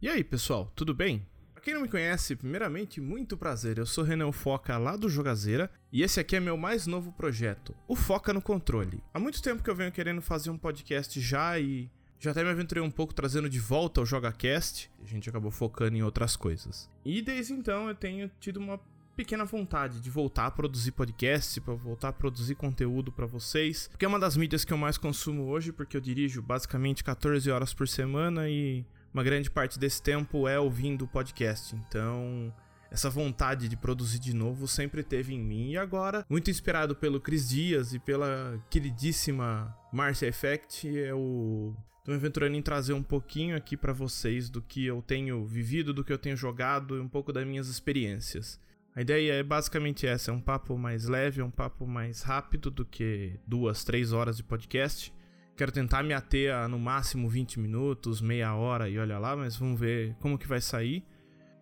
E aí, pessoal, tudo bem? Pra quem não me conhece, primeiramente, muito prazer. Eu sou Renan Foca lá do Jogazeira e esse aqui é meu mais novo projeto, o Foca no Controle. Há muito tempo que eu venho querendo fazer um podcast já e já até me aventurei um pouco trazendo de volta o JogaCast. A gente acabou focando em outras coisas. E desde então eu tenho tido uma pequena vontade de voltar a produzir podcast, para voltar a produzir conteúdo para vocês, porque é uma das mídias que eu mais consumo hoje, porque eu dirijo basicamente 14 horas por semana e uma grande parte desse tempo é ouvindo o podcast. Então, essa vontade de produzir de novo sempre teve em mim. E agora, muito inspirado pelo Cris Dias e pela queridíssima Marcia Effect, eu tô me aventurando em trazer um pouquinho aqui para vocês do que eu tenho vivido, do que eu tenho jogado e um pouco das minhas experiências. A ideia é basicamente essa: é um papo mais leve, é um papo mais rápido do que duas, três horas de podcast. Quero tentar me ater a no máximo 20 minutos, meia hora e olha lá, mas vamos ver como que vai sair.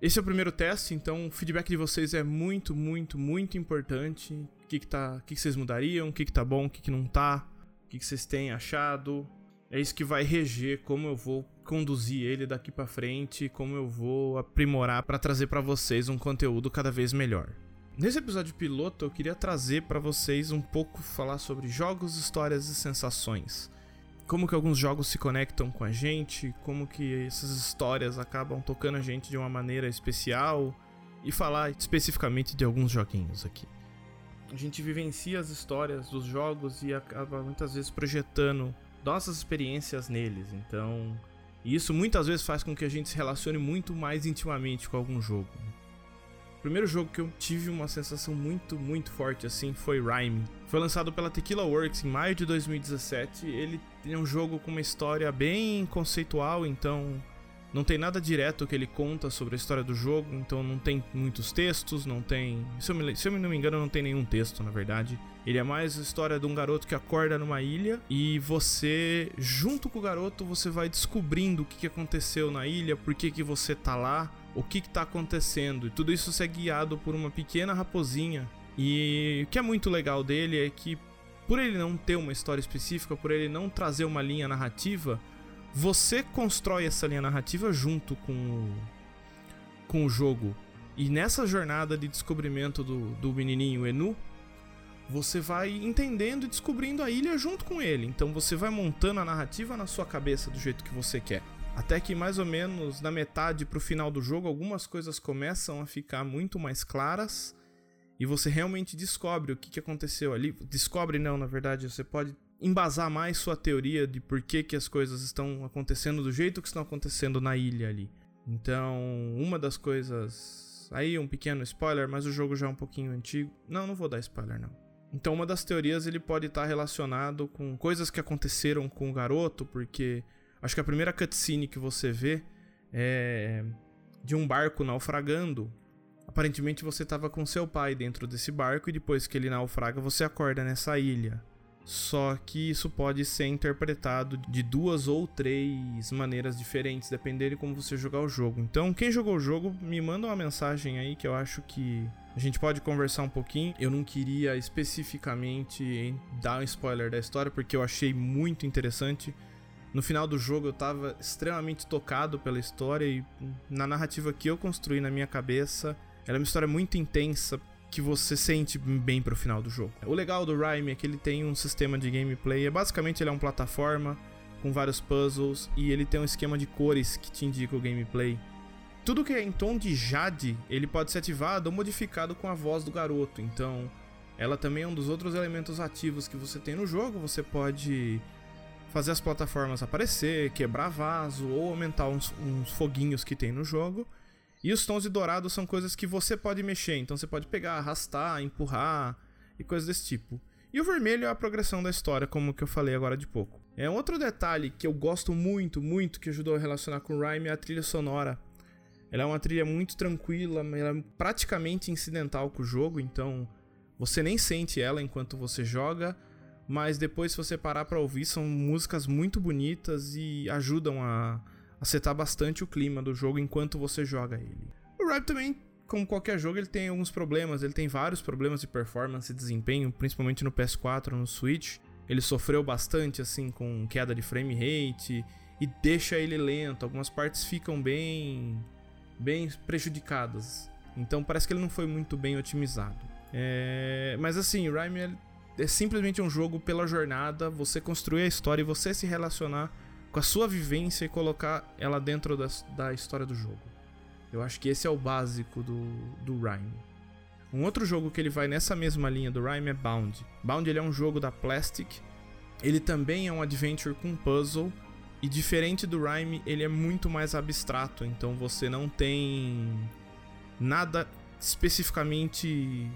Esse é o primeiro teste, então o feedback de vocês é muito, muito, muito importante. O que, que, tá, o que, que vocês mudariam, o que, que tá bom, o que, que não tá, o que, que vocês têm achado. É isso que vai reger como eu vou conduzir ele daqui para frente, como eu vou aprimorar para trazer para vocês um conteúdo cada vez melhor. Nesse episódio piloto, eu queria trazer para vocês um pouco falar sobre jogos, histórias e sensações como que alguns jogos se conectam com a gente, como que essas histórias acabam tocando a gente de uma maneira especial e falar especificamente de alguns joguinhos aqui. A gente vivencia as histórias dos jogos e acaba muitas vezes projetando nossas experiências neles, então isso muitas vezes faz com que a gente se relacione muito mais intimamente com algum jogo. Primeiro jogo que eu tive uma sensação muito, muito forte assim foi Rhyme. Foi lançado pela Tequila Works em maio de 2017. Ele é um jogo com uma história bem conceitual, então não tem nada direto que ele conta sobre a história do jogo, então não tem muitos textos, não tem. Se eu, me, se eu não me engano, não tem nenhum texto, na verdade. Ele é mais a história de um garoto que acorda numa ilha e você, junto com o garoto, você vai descobrindo o que aconteceu na ilha, por que, que você tá lá o que está acontecendo. E tudo isso é guiado por uma pequena raposinha. E o que é muito legal dele é que, por ele não ter uma história específica, por ele não trazer uma linha narrativa, você constrói essa linha narrativa junto com o, com o jogo. E nessa jornada de descobrimento do, do menininho Enu, você vai entendendo e descobrindo a ilha junto com ele. Então você vai montando a narrativa na sua cabeça do jeito que você quer. Até que mais ou menos na metade pro final do jogo, algumas coisas começam a ficar muito mais claras e você realmente descobre o que, que aconteceu ali. Descobre não, na verdade, você pode embasar mais sua teoria de por que, que as coisas estão acontecendo do jeito que estão acontecendo na ilha ali. Então, uma das coisas. Aí, um pequeno spoiler, mas o jogo já é um pouquinho antigo. Não, não vou dar spoiler, não. Então, uma das teorias ele pode estar relacionado com coisas que aconteceram com o garoto, porque Acho que a primeira cutscene que você vê é de um barco naufragando. Aparentemente você estava com seu pai dentro desse barco e depois que ele naufraga você acorda nessa ilha. Só que isso pode ser interpretado de duas ou três maneiras diferentes, dependendo de como você jogar o jogo. Então, quem jogou o jogo, me manda uma mensagem aí que eu acho que a gente pode conversar um pouquinho. Eu não queria especificamente dar um spoiler da história, porque eu achei muito interessante. No final do jogo eu tava extremamente tocado pela história e na narrativa que eu construí na minha cabeça, ela é uma história muito intensa que você sente bem pro final do jogo. O legal do Rhyme é que ele tem um sistema de gameplay, é basicamente ele é uma plataforma com vários puzzles e ele tem um esquema de cores que te indica o gameplay. Tudo que é em tom de Jade, ele pode ser ativado ou modificado com a voz do garoto. Então, ela também é um dos outros elementos ativos que você tem no jogo. Você pode fazer as plataformas aparecer, quebrar vaso ou aumentar uns, uns foguinhos que tem no jogo. E os tons de dourado são coisas que você pode mexer, então você pode pegar, arrastar, empurrar e coisas desse tipo. E o vermelho é a progressão da história, como que eu falei agora de pouco. É outro detalhe que eu gosto muito, muito, que ajudou a relacionar com o Rhyme é a trilha sonora. Ela é uma trilha muito tranquila, ela é praticamente incidental com o jogo, então você nem sente ela enquanto você joga mas depois se você parar para ouvir são músicas muito bonitas e ajudam a, a setar bastante o clima do jogo enquanto você joga ele. O Rap também, como qualquer jogo, ele tem alguns problemas, ele tem vários problemas de performance e desempenho, principalmente no PS4, no Switch. Ele sofreu bastante assim com queda de frame rate e deixa ele lento, algumas partes ficam bem bem prejudicadas. Então parece que ele não foi muito bem otimizado. É... Mas assim, Rime é, é simplesmente um jogo pela jornada, você construir a história e você se relacionar com a sua vivência e colocar ela dentro da, da história do jogo. Eu acho que esse é o básico do, do Rime. Um outro jogo que ele vai nessa mesma linha do Rime é Bound. Bound ele é um jogo da Plastic. Ele também é um adventure com puzzle. E diferente do Rime, ele é muito mais abstrato. Então você não tem nada especificamente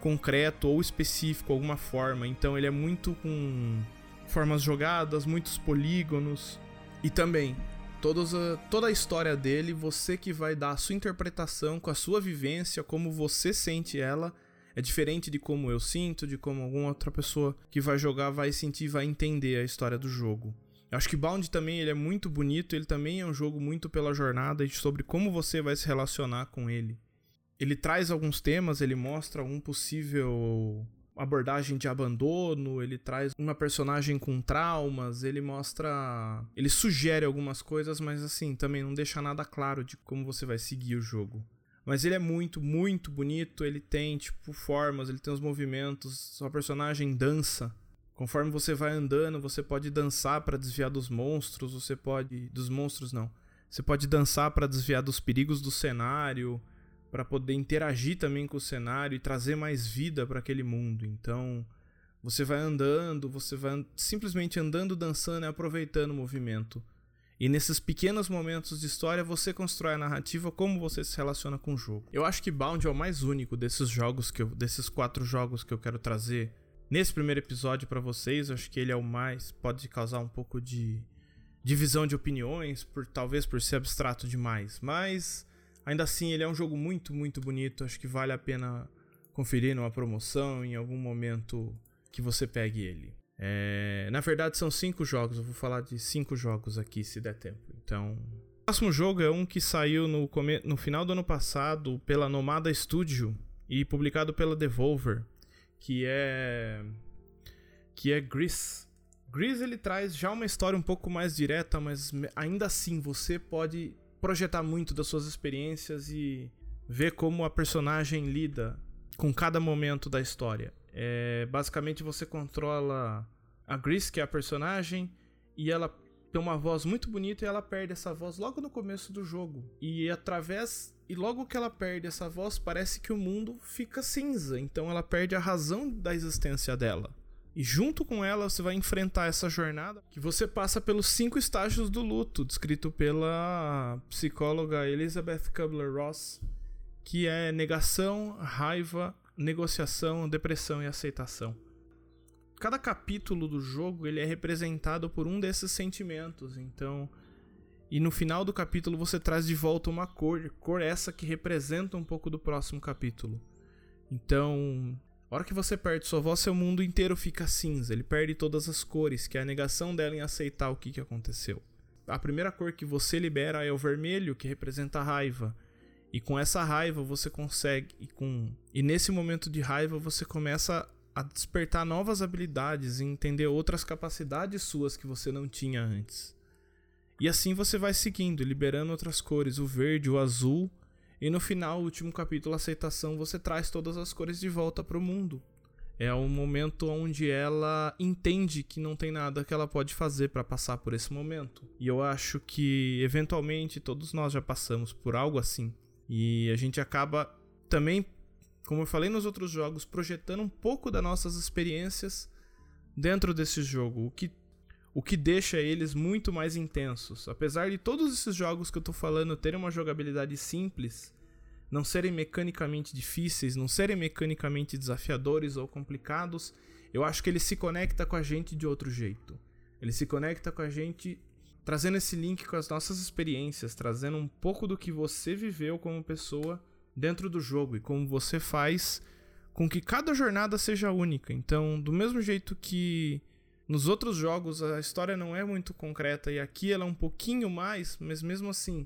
concreto ou específico, alguma forma. Então ele é muito com formas jogadas, muitos polígonos. E também, todos a, toda a história dele, você que vai dar a sua interpretação com a sua vivência, como você sente ela. É diferente de como eu sinto, de como alguma outra pessoa que vai jogar vai sentir, vai entender a história do jogo. Eu acho que Bound também ele é muito bonito, ele também é um jogo muito pela jornada e sobre como você vai se relacionar com ele. Ele traz alguns temas, ele mostra um possível abordagem de abandono, ele traz uma personagem com traumas, ele mostra. Ele sugere algumas coisas, mas assim, também não deixa nada claro de como você vai seguir o jogo. Mas ele é muito, muito bonito, ele tem, tipo, formas, ele tem os movimentos, sua personagem dança. Conforme você vai andando, você pode dançar para desviar dos monstros, você pode. Dos monstros não. Você pode dançar para desviar dos perigos do cenário para poder interagir também com o cenário e trazer mais vida para aquele mundo. Então, você vai andando, você vai simplesmente andando, dançando e aproveitando o movimento. E nesses pequenos momentos de história você constrói a narrativa como você se relaciona com o jogo. Eu acho que Bound é o mais único desses jogos que eu, desses quatro jogos que eu quero trazer nesse primeiro episódio para vocês. Acho que ele é o mais pode causar um pouco de divisão de opiniões por talvez por ser abstrato demais, mas Ainda assim, ele é um jogo muito, muito bonito. Acho que vale a pena conferir numa promoção em algum momento que você pegue ele. É... Na verdade, são cinco jogos. Eu vou falar de cinco jogos aqui, se der tempo. Então. O próximo jogo é um que saiu no, come... no final do ano passado pela Nomada Studio e publicado pela Devolver, que é. que é Gris. Gris ele traz já uma história um pouco mais direta, mas ainda assim você pode projetar muito das suas experiências e ver como a personagem lida com cada momento da história. É, basicamente você controla a Gris, que é a personagem, e ela tem uma voz muito bonita e ela perde essa voz logo no começo do jogo. E através e logo que ela perde essa voz, parece que o mundo fica cinza, então ela perde a razão da existência dela. E junto com ela você vai enfrentar essa jornada que você passa pelos cinco estágios do luto, descrito pela psicóloga Elizabeth Kubler-Ross, que é negação, raiva, negociação, depressão e aceitação. Cada capítulo do jogo ele é representado por um desses sentimentos, então e no final do capítulo você traz de volta uma cor, cor essa que representa um pouco do próximo capítulo. Então, a hora que você perde sua voz, seu mundo inteiro fica cinza. Ele perde todas as cores, que é a negação dela em aceitar o que, que aconteceu. A primeira cor que você libera é o vermelho, que representa a raiva. E com essa raiva você consegue. E, com, e nesse momento de raiva você começa a despertar novas habilidades e entender outras capacidades suas que você não tinha antes. E assim você vai seguindo, liberando outras cores, o verde, o azul e no final, último capítulo, aceitação, você traz todas as cores de volta para o mundo. É um momento onde ela entende que não tem nada que ela pode fazer para passar por esse momento. E eu acho que eventualmente todos nós já passamos por algo assim. E a gente acaba também, como eu falei nos outros jogos, projetando um pouco das nossas experiências dentro desse jogo, o que o que deixa eles muito mais intensos. Apesar de todos esses jogos que eu tô falando terem uma jogabilidade simples, não serem mecanicamente difíceis, não serem mecanicamente desafiadores ou complicados, eu acho que ele se conecta com a gente de outro jeito. Ele se conecta com a gente trazendo esse link com as nossas experiências, trazendo um pouco do que você viveu como pessoa dentro do jogo e como você faz com que cada jornada seja única. Então, do mesmo jeito que nos outros jogos a história não é muito concreta e aqui ela é um pouquinho mais, mas mesmo assim,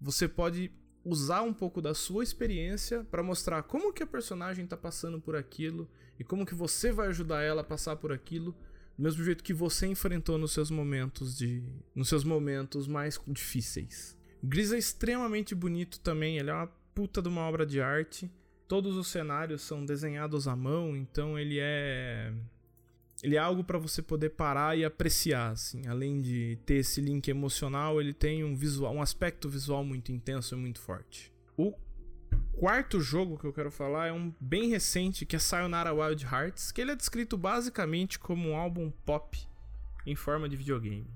você pode usar um pouco da sua experiência para mostrar como que a personagem está passando por aquilo e como que você vai ajudar ela a passar por aquilo do mesmo jeito que você enfrentou nos seus momentos de nos seus momentos mais difíceis. Gris é extremamente bonito também, ele é uma puta de uma obra de arte. Todos os cenários são desenhados à mão, então ele é ele é algo para você poder parar e apreciar, assim. Além de ter esse link emocional, ele tem um visual, um aspecto visual muito intenso e muito forte. O quarto jogo que eu quero falar é um bem recente, que é Sayonara Wild Hearts, que ele é descrito basicamente como um álbum pop em forma de videogame.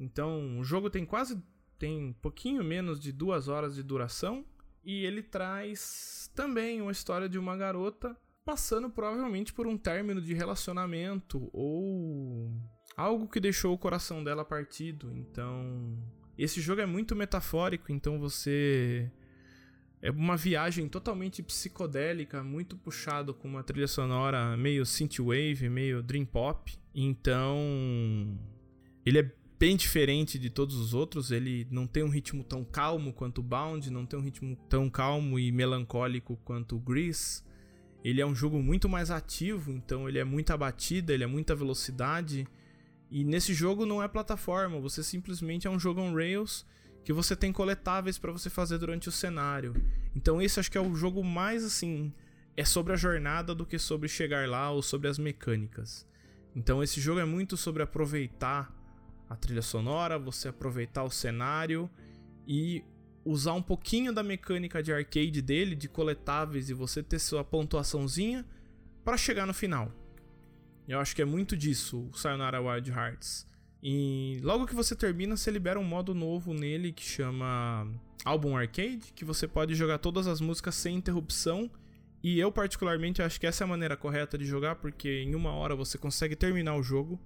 Então, o jogo tem quase tem um pouquinho menos de duas horas de duração e ele traz também uma história de uma garota passando provavelmente por um término de relacionamento ou algo que deixou o coração dela partido. Então, esse jogo é muito metafórico, então você é uma viagem totalmente psicodélica, muito puxado com uma trilha sonora meio synthwave, meio dream pop. Então, ele é bem diferente de todos os outros, ele não tem um ritmo tão calmo quanto Bound, não tem um ritmo tão calmo e melancólico quanto Grease. Ele é um jogo muito mais ativo, então ele é muita batida, ele é muita velocidade. E nesse jogo não é plataforma, você simplesmente é um jogo on rails que você tem coletáveis para você fazer durante o cenário. Então esse acho que é o jogo mais assim, é sobre a jornada do que sobre chegar lá ou sobre as mecânicas. Então esse jogo é muito sobre aproveitar a trilha sonora, você aproveitar o cenário e usar um pouquinho da mecânica de arcade dele, de coletáveis e você ter sua pontuaçãozinha para chegar no final. Eu acho que é muito disso o Sayonara Wild Hearts. E logo que você termina, você libera um modo novo nele que chama Album Arcade, que você pode jogar todas as músicas sem interrupção. E eu, particularmente, acho que essa é a maneira correta de jogar, porque em uma hora você consegue terminar o jogo.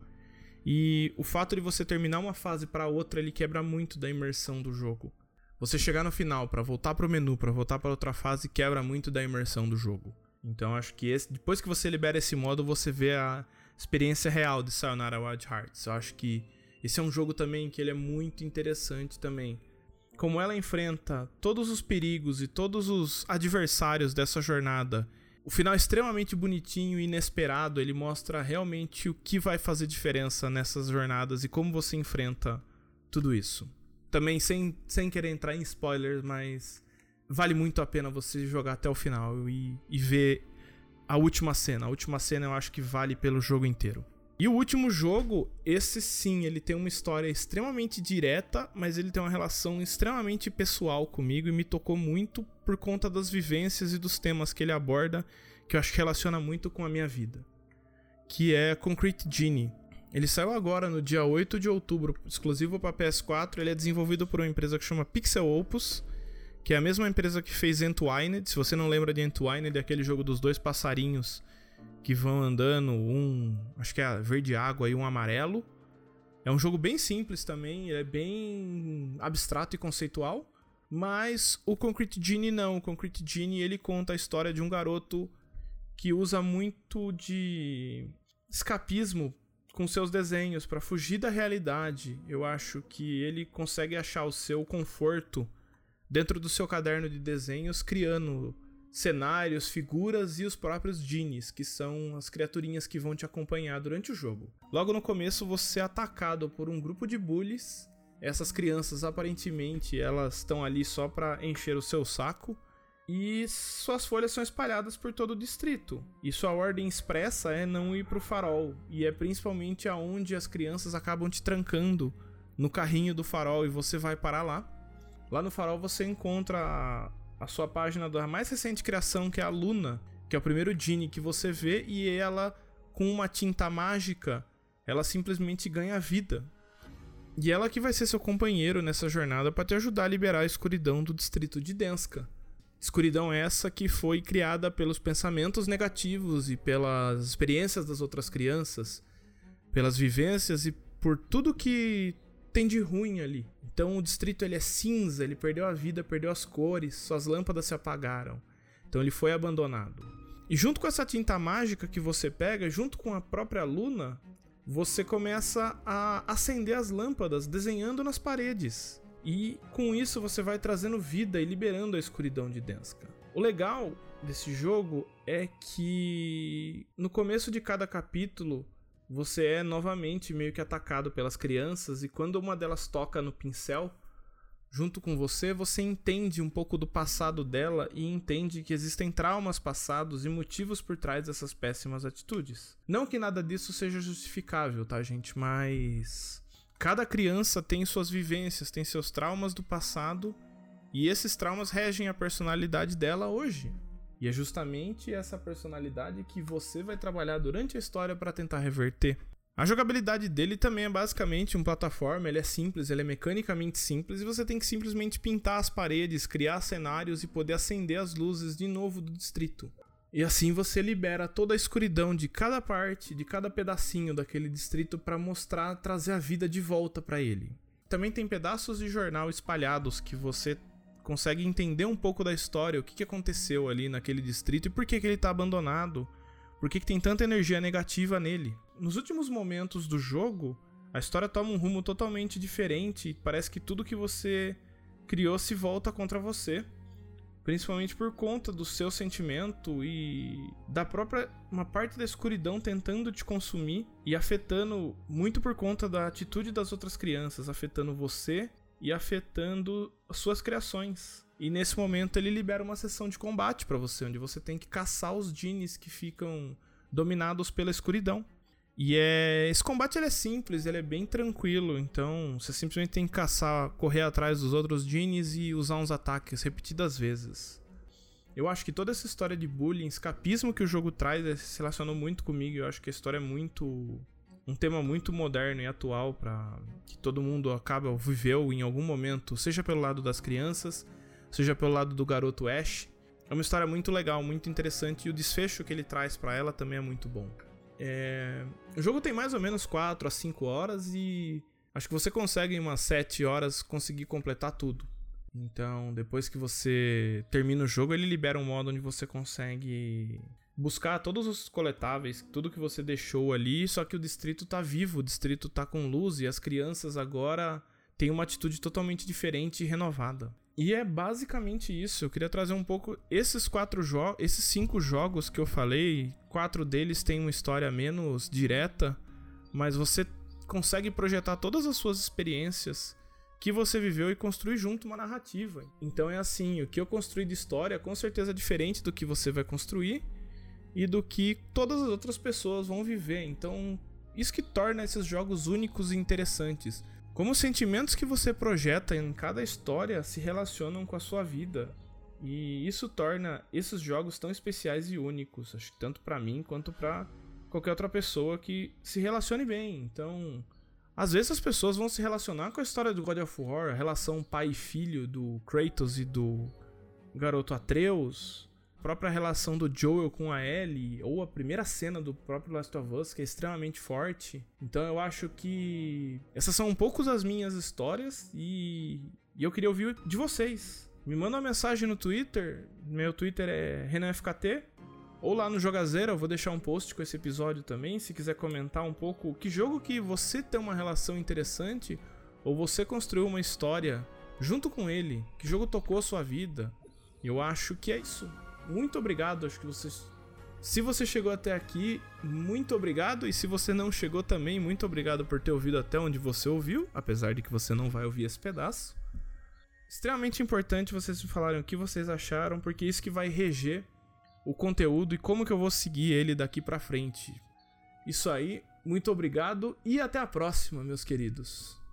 E o fato de você terminar uma fase para outra, ele quebra muito da imersão do jogo. Você chegar no final para voltar pro menu, para voltar para outra fase, quebra muito da imersão do jogo. Então acho que esse, depois que você libera esse modo, você vê a experiência real de Sayonara Wild Hearts. Eu acho que esse é um jogo também que ele é muito interessante também. Como ela enfrenta todos os perigos e todos os adversários dessa jornada. O final é extremamente bonitinho e inesperado, ele mostra realmente o que vai fazer diferença nessas jornadas e como você enfrenta tudo isso. Também sem, sem querer entrar em spoilers, mas vale muito a pena você jogar até o final e, e ver a última cena. A última cena eu acho que vale pelo jogo inteiro. E o último jogo, esse sim, ele tem uma história extremamente direta, mas ele tem uma relação extremamente pessoal comigo e me tocou muito por conta das vivências e dos temas que ele aborda, que eu acho que relaciona muito com a minha vida. Que é Concrete Genie. Ele saiu agora no dia 8 de outubro, exclusivo para PS4. Ele é desenvolvido por uma empresa que chama Pixel Opus, que é a mesma empresa que fez Entwined. Se você não lembra de Entwined, é aquele jogo dos dois passarinhos que vão andando, um, acho que é verde água e um amarelo. É um jogo bem simples também, é bem abstrato e conceitual, mas o Concrete Genie não. O Concrete Genie ele conta a história de um garoto que usa muito de escapismo com seus desenhos para fugir da realidade. Eu acho que ele consegue achar o seu conforto dentro do seu caderno de desenhos, criando cenários, figuras e os próprios genies, que são as criaturinhas que vão te acompanhar durante o jogo. Logo no começo você é atacado por um grupo de bullies. Essas crianças aparentemente elas estão ali só para encher o seu saco e suas folhas são espalhadas por todo o distrito. E sua ordem expressa é não ir pro farol, e é principalmente aonde as crianças acabam te trancando no carrinho do farol e você vai parar lá. Lá no farol você encontra a sua página da mais recente criação, que é a Luna, que é o primeiro Genie que você vê, e ela, com uma tinta mágica, ela simplesmente ganha vida. E ela que vai ser seu companheiro nessa jornada para te ajudar a liberar a escuridão do distrito de Denska. Escuridão essa que foi criada pelos pensamentos negativos e pelas experiências das outras crianças, pelas vivências e por tudo que tem de ruim ali. Então o distrito ele é cinza, ele perdeu a vida, perdeu as cores, suas lâmpadas se apagaram. Então ele foi abandonado. E junto com essa tinta mágica que você pega, junto com a própria luna, você começa a acender as lâmpadas desenhando nas paredes. E com isso você vai trazendo vida e liberando a escuridão de Denska. O legal desse jogo é que no começo de cada capítulo você é novamente meio que atacado pelas crianças e quando uma delas toca no pincel junto com você, você entende um pouco do passado dela e entende que existem traumas passados e motivos por trás dessas péssimas atitudes. Não que nada disso seja justificável, tá, gente? Mas cada criança tem suas vivências, tem seus traumas do passado e esses traumas regem a personalidade dela hoje. E é justamente essa personalidade que você vai trabalhar durante a história para tentar reverter. A jogabilidade dele também é basicamente um plataforma, ele é simples, ele é mecanicamente simples e você tem que simplesmente pintar as paredes, criar cenários e poder acender as luzes de novo do distrito. E assim você libera toda a escuridão de cada parte, de cada pedacinho daquele distrito para mostrar, trazer a vida de volta para ele. Também tem pedaços de jornal espalhados que você consegue entender um pouco da história, o que, aconteceu ali naquele distrito e por que, que ele está abandonado, por que, que tem tanta energia negativa nele nos últimos momentos do jogo, a história toma um rumo totalmente diferente. Parece que tudo que você criou se volta contra você. Principalmente por conta do seu sentimento e da própria. uma parte da escuridão tentando te consumir e afetando muito por conta da atitude das outras crianças, afetando você e afetando as suas criações. E nesse momento ele libera uma sessão de combate para você, onde você tem que caçar os jeans que ficam dominados pela escuridão. E é, esse combate ele é simples, ele é bem tranquilo, então você simplesmente tem que caçar, correr atrás dos outros Genies e usar uns ataques repetidas vezes. Eu acho que toda essa história de bullying, escapismo que o jogo traz é, se relacionou muito comigo. Eu acho que a história é muito. um tema muito moderno e atual para que todo mundo acaba viveu em algum momento, seja pelo lado das crianças, seja pelo lado do garoto Ash. É uma história muito legal, muito interessante e o desfecho que ele traz para ela também é muito bom. É... O jogo tem mais ou menos 4 a 5 horas e acho que você consegue em umas 7 horas conseguir completar tudo. Então, depois que você termina o jogo, ele libera um modo onde você consegue buscar todos os coletáveis, tudo que você deixou ali, só que o distrito tá vivo, o distrito tá com luz e as crianças agora têm uma atitude totalmente diferente e renovada. E é basicamente isso. Eu queria trazer um pouco esses quatro jogos, esses cinco jogos que eu falei. Quatro deles têm uma história menos direta, mas você consegue projetar todas as suas experiências que você viveu e construir junto uma narrativa. Então é assim, o que eu construí de história com certeza é diferente do que você vai construir e do que todas as outras pessoas vão viver. Então, isso que torna esses jogos únicos e interessantes. Como os sentimentos que você projeta em cada história se relacionam com a sua vida. E isso torna esses jogos tão especiais e únicos, acho que tanto para mim quanto para qualquer outra pessoa que se relacione bem. Então, às vezes as pessoas vão se relacionar com a história do God of War, a relação pai e filho do Kratos e do garoto Atreus, própria relação do Joel com a Ellie, ou a primeira cena do próprio Last of Us, que é extremamente forte. Então eu acho que essas são um pouco das minhas histórias e, e eu queria ouvir de vocês. Me manda uma mensagem no Twitter, meu Twitter é RenanFKT, ou lá no Jogazeira, eu vou deixar um post com esse episódio também, se quiser comentar um pouco que jogo que você tem uma relação interessante, ou você construiu uma história junto com ele, que jogo tocou a sua vida. Eu acho que é isso muito obrigado. Acho que vocês. Se você chegou até aqui, muito obrigado. E se você não chegou também, muito obrigado por ter ouvido até onde você ouviu, apesar de que você não vai ouvir esse pedaço. Extremamente importante vocês me falarem o que vocês acharam, porque é isso que vai reger o conteúdo e como que eu vou seguir ele daqui para frente. Isso aí, muito obrigado e até a próxima, meus queridos.